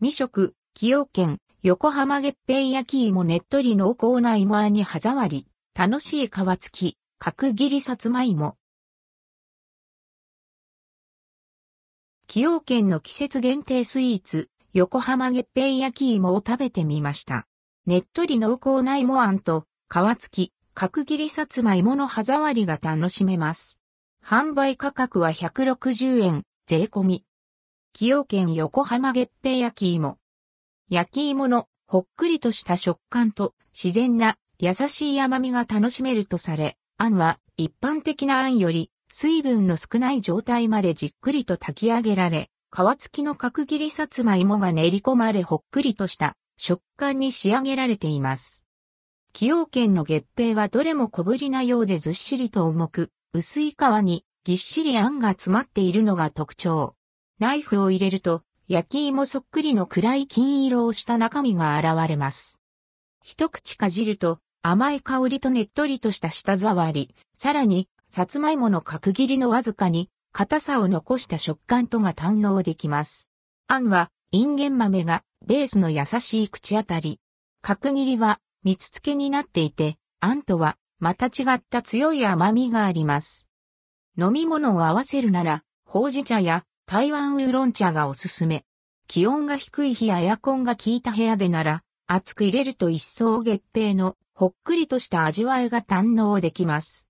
未食、崎陽軒、横浜月餅焼き芋ねっとり濃厚な芋あんに歯触り、楽しい皮付き、角切りさつまいも。崎陽軒の季節限定スイーツ、横浜月餅焼き芋を食べてみました。ねっとり濃厚な芋あんと、皮付き、角切りさつまいもの歯触りが楽しめます。販売価格は160円、税込み。崎陽軒横浜月餅焼き芋。焼き芋のほっくりとした食感と自然な優しい甘みが楽しめるとされ、あんは一般的なあんより水分の少ない状態までじっくりと炊き上げられ、皮付きの角切りさつまいもが練り込まれほっくりとした食感に仕上げられています。崎陽軒の月餅はどれも小ぶりなようでずっしりと重く、薄い皮にぎっしりあんが詰まっているのが特徴。ナイフを入れると、焼き芋そっくりの暗い金色をした中身が現れます。一口かじると、甘い香りとねっとりとした舌触り、さらに、さつまいもの角切りのわずかに、硬さを残した食感とが堪能できます。あんは、インゲン豆がベースの優しい口当たり。角切りは蜜付けになっていて、あんとはまた違った強い甘みがあります。飲み物を合わせるなら、ほうじ茶や台湾ウーロン茶がおすすめ。気温が低い日やエアコンが効いた部屋でなら、熱く入れると一層月餅のほっくりとした味わいが堪能できます。